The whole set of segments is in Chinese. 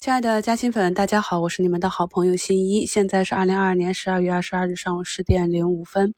亲爱的嘉兴粉，大家好，我是你们的好朋友新一。现在是二零二二年十二月二十二日上午十点零五分。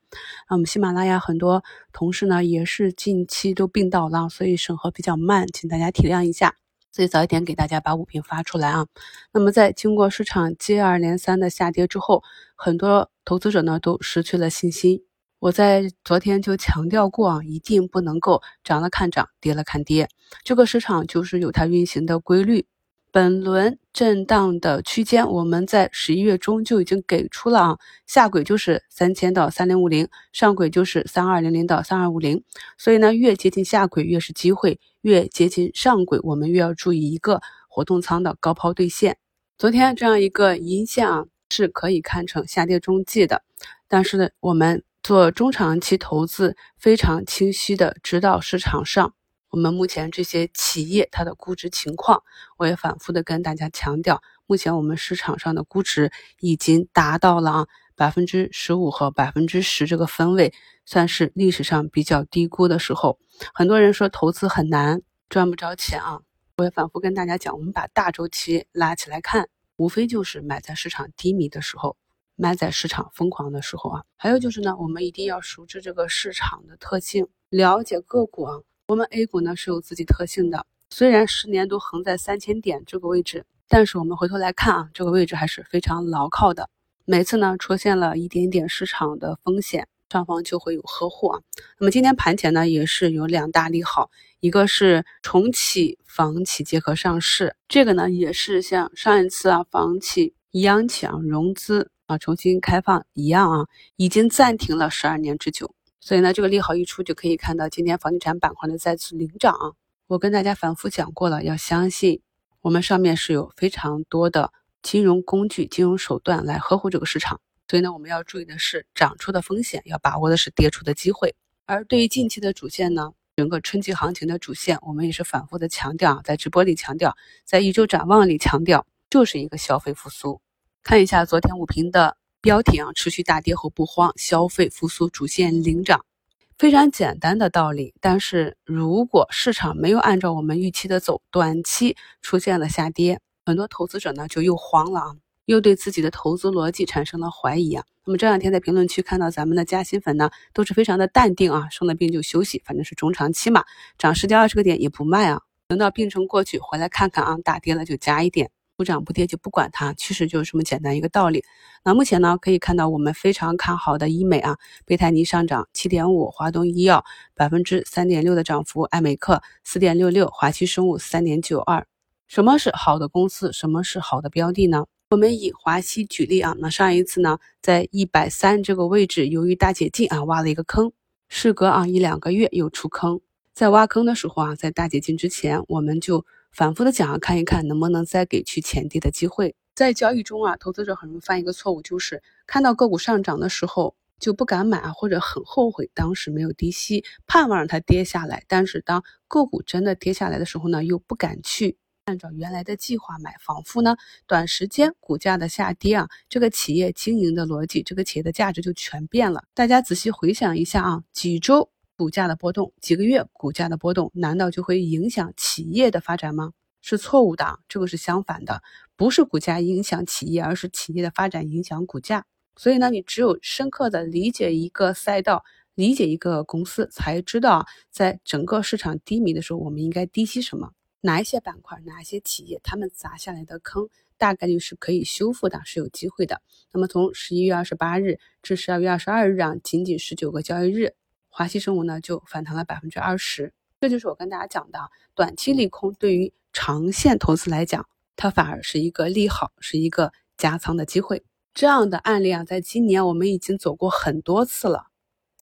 那，我们喜马拉雅很多同事呢也是近期都病倒了，所以审核比较慢，请大家体谅一下。所以早一点给大家把五评发出来啊。那么在经过市场接二连三的下跌之后，很多投资者呢都失去了信心。我在昨天就强调过啊，一定不能够涨了看涨，跌了看跌。这个市场就是有它运行的规律。本轮震荡的区间，我们在十一月中就已经给出了啊，下轨就是三千到三零五零，上轨就是三二零零到三二五零。所以呢，越接近下轨越是机会，越接近上轨，我们越要注意一个活动仓的高抛兑现。昨天这样一个阴线啊，是可以看成下跌中继的，但是呢，我们做中长期投资，非常清晰的知道市场上。我们目前这些企业它的估值情况，我也反复的跟大家强调，目前我们市场上的估值已经达到了啊百分之十五和百分之十这个分位，算是历史上比较低估的时候。很多人说投资很难，赚不着钱啊，我也反复跟大家讲，我们把大周期拉起来看，无非就是买在市场低迷的时候，卖在市场疯狂的时候啊。还有就是呢，我们一定要熟知这个市场的特性，了解个股啊。我们 A 股呢是有自己特性的，虽然十年都横在三千点这个位置，但是我们回头来看啊，这个位置还是非常牢靠的。每次呢出现了一点点市场的风险，上方就会有呵护啊。那么今天盘前呢也是有两大利好，一个是重启房企结合上市，这个呢也是像上一次啊房企央企啊融资啊重新开放一样啊，已经暂停了十二年之久。所以呢，这个利好一出，就可以看到今天房地产板块的再次领涨。我跟大家反复讲过了，要相信我们上面是有非常多的金融工具、金融手段来呵护这个市场。所以呢，我们要注意的是涨出的风险，要把握的是跌出的机会。而对于近期的主线呢，整个春季行情的主线，我们也是反复的强调，在直播里强调，在一周展望里强调，就是一个消费复苏。看一下昨天午评的。标题啊，持续大跌后不慌，消费复苏主线领涨，非常简单的道理。但是如果市场没有按照我们预期的走，短期出现了下跌，很多投资者呢就又慌了啊，又对自己的投资逻辑产生了怀疑啊。那么这两天在评论区看到咱们的加薪粉呢，都是非常的淡定啊，生了病就休息，反正是中长期嘛，涨十几二十个点也不卖啊，等到病程过去回来看看啊，大跌了就加一点。不涨不跌就不管它，其实就是这么简单一个道理。那目前呢，可以看到我们非常看好的医美啊，贝泰尼上涨七点五，华东医药百分之三点六的涨幅，爱美克四点六六，华西生物三点九二。什么是好的公司？什么是好的标的呢？我们以华西举例啊，那上一次呢，在一百三这个位置，由于大解禁啊，挖了一个坑，事隔啊一两个月又出坑。在挖坑的时候啊，在大解禁之前，我们就。反复的讲啊，看一看能不能再给去前低的机会。在交易中啊，投资者很容易犯一个错误，就是看到个股上涨的时候就不敢买啊，或者很后悔当时没有低吸，盼望让它跌下来。但是当个股真的跌下来的时候呢，又不敢去按照原来的计划买，仿佛呢短时间股价的下跌啊，这个企业经营的逻辑，这个企业的价值就全变了。大家仔细回想一下啊，几周。股价的波动，几个月股价的波动，难道就会影响企业的发展吗？是错误的，这个是相反的，不是股价影响企业，而是企业的发展影响股价。所以呢，你只有深刻的理解一个赛道，理解一个公司，才知道在整个市场低迷的时候，我们应该低吸什么，哪一些板块，哪一些企业，他们砸下来的坑，大概率是可以修复的，是有机会的。那么从十一月二十八日至十二月二十二日啊，仅仅十九个交易日。华西生物呢就反弹了百分之二十，这就是我跟大家讲的，短期利空对于长线投资来讲，它反而是一个利好，是一个加仓的机会。这样的案例啊，在今年我们已经走过很多次了，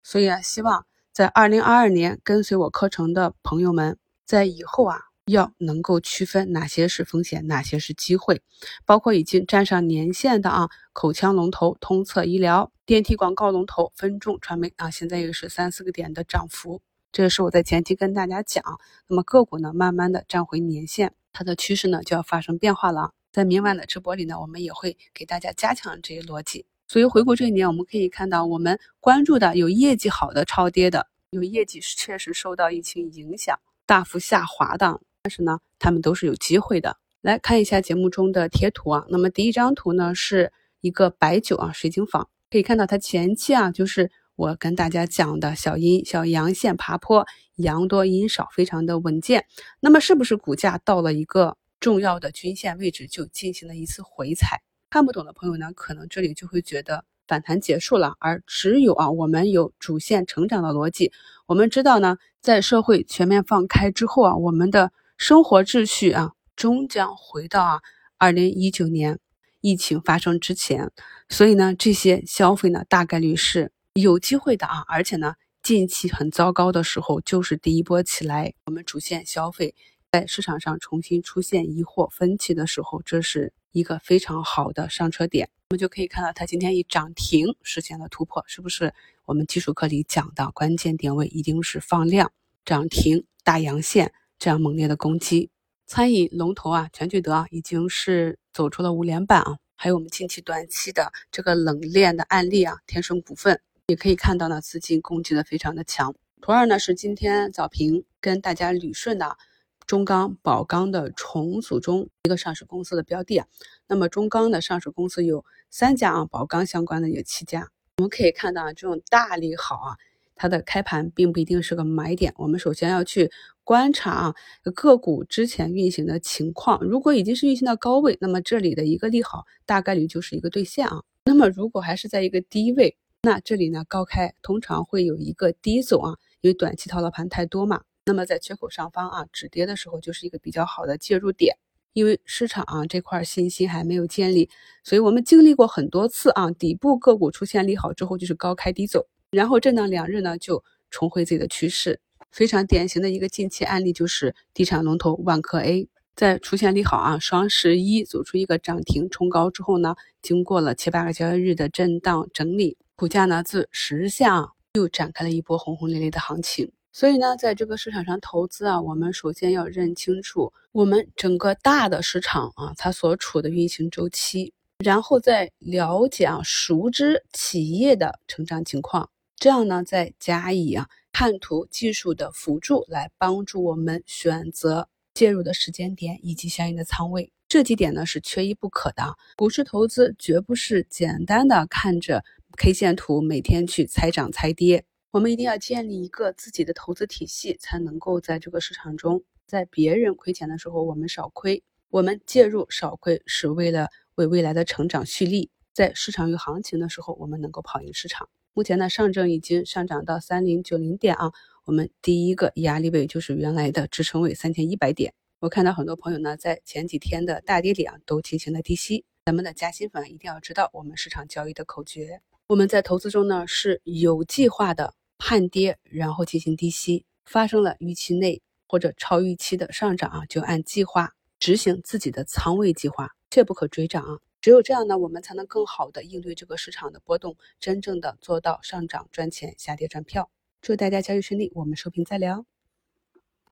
所以啊，希望在二零二二年跟随我课程的朋友们，在以后啊。要能够区分哪些是风险，哪些是机会，包括已经站上年线的啊，口腔龙头通策医疗、电梯广告龙头分众传媒啊，现在也是三四个点的涨幅，这也是我在前期跟大家讲。那么个股呢，慢慢的站回年线，它的趋势呢就要发生变化了。在明晚的直播里呢，我们也会给大家加强这些逻辑。所以回顾这一年，我们可以看到，我们关注的有业绩好的超跌的，有业绩确实受到疫情影响大幅下滑的。但是呢，他们都是有机会的。来看一下节目中的贴图啊，那么第一张图呢是一个白酒啊水晶坊，可以看到它前期啊就是我跟大家讲的小阴小阳线爬坡，阳多阴少，非常的稳健。那么是不是股价到了一个重要的均线位置就进行了一次回踩？看不懂的朋友呢，可能这里就会觉得反弹结束了，而只有啊我们有主线成长的逻辑，我们知道呢，在社会全面放开之后啊，我们的生活秩序啊。终将回到啊，二零一九年疫情发生之前，所以呢，这些消费呢，大概率是有机会的啊。而且呢，近期很糟糕的时候，就是第一波起来，我们主线消费在市场上重新出现疑惑分歧的时候，这是一个非常好的上车点。我们就可以看到，它今天一涨停实现了突破，是不是？我们技术课里讲的关键点位一定是放量、涨停、大阳线这样猛烈的攻击。餐饮龙头啊，全聚德啊，已经是走出了五连板啊。还有我们近期短期的这个冷链的案例啊，天顺股份也可以看到呢，资金攻击的非常的强。图二呢是今天早评跟大家捋顺的中钢宝钢的重组中一个上市公司的标的啊。那么中钢的上市公司有三家啊，宝钢相关的有七家。我们可以看到啊，这种大利好啊。它的开盘并不一定是个买点，我们首先要去观察啊个股之前运行的情况。如果已经是运行到高位，那么这里的一个利好大概率就是一个兑现啊。那么如果还是在一个低位，那这里呢高开通常会有一个低走啊，因为短期套牢盘太多嘛。那么在缺口上方啊止跌的时候，就是一个比较好的介入点，因为市场啊这块信心还没有建立，所以我们经历过很多次啊底部个股出现利好之后，就是高开低走。然后震荡两日呢，就重回自己的趋势。非常典型的一个近期案例就是地产龙头万科 A，在出现利好啊，双十一走出一个涨停冲高之后呢，经过了七八个交易日的震荡整理，股价呢自十日线啊又展开了一波轰轰烈烈的行情。所以呢，在这个市场上投资啊，我们首先要认清楚我们整个大的市场啊，它所处的运行周期，然后再了解啊，熟知企业的成长情况。这样呢，再加以啊看图技术的辅助，来帮助我们选择介入的时间点以及相应的仓位。这几点呢是缺一不可的。股市投资绝不是简单的看着 K 线图，每天去猜涨猜跌。我们一定要建立一个自己的投资体系，才能够在这个市场中，在别人亏钱的时候，我们少亏；我们介入少亏，是为了为未来的成长蓄力。在市场有行情的时候，我们能够跑赢市场。目前呢，上证已经上涨到三零九零点啊，我们第一个压力位就是原来的支撑位三千一百点。我看到很多朋友呢，在前几天的大跌里啊，都进行了低吸。咱们的加薪粉一定要知道我们市场交易的口诀。我们在投资中呢，是有计划的判跌，然后进行低吸。发生了预期内或者超预期的上涨啊，就按计划执行自己的仓位计划，切不可追涨啊。只有这样呢，我们才能更好的应对这个市场的波动，真正的做到上涨赚钱，下跌赚票。祝大家交易顺利，我们收评再聊。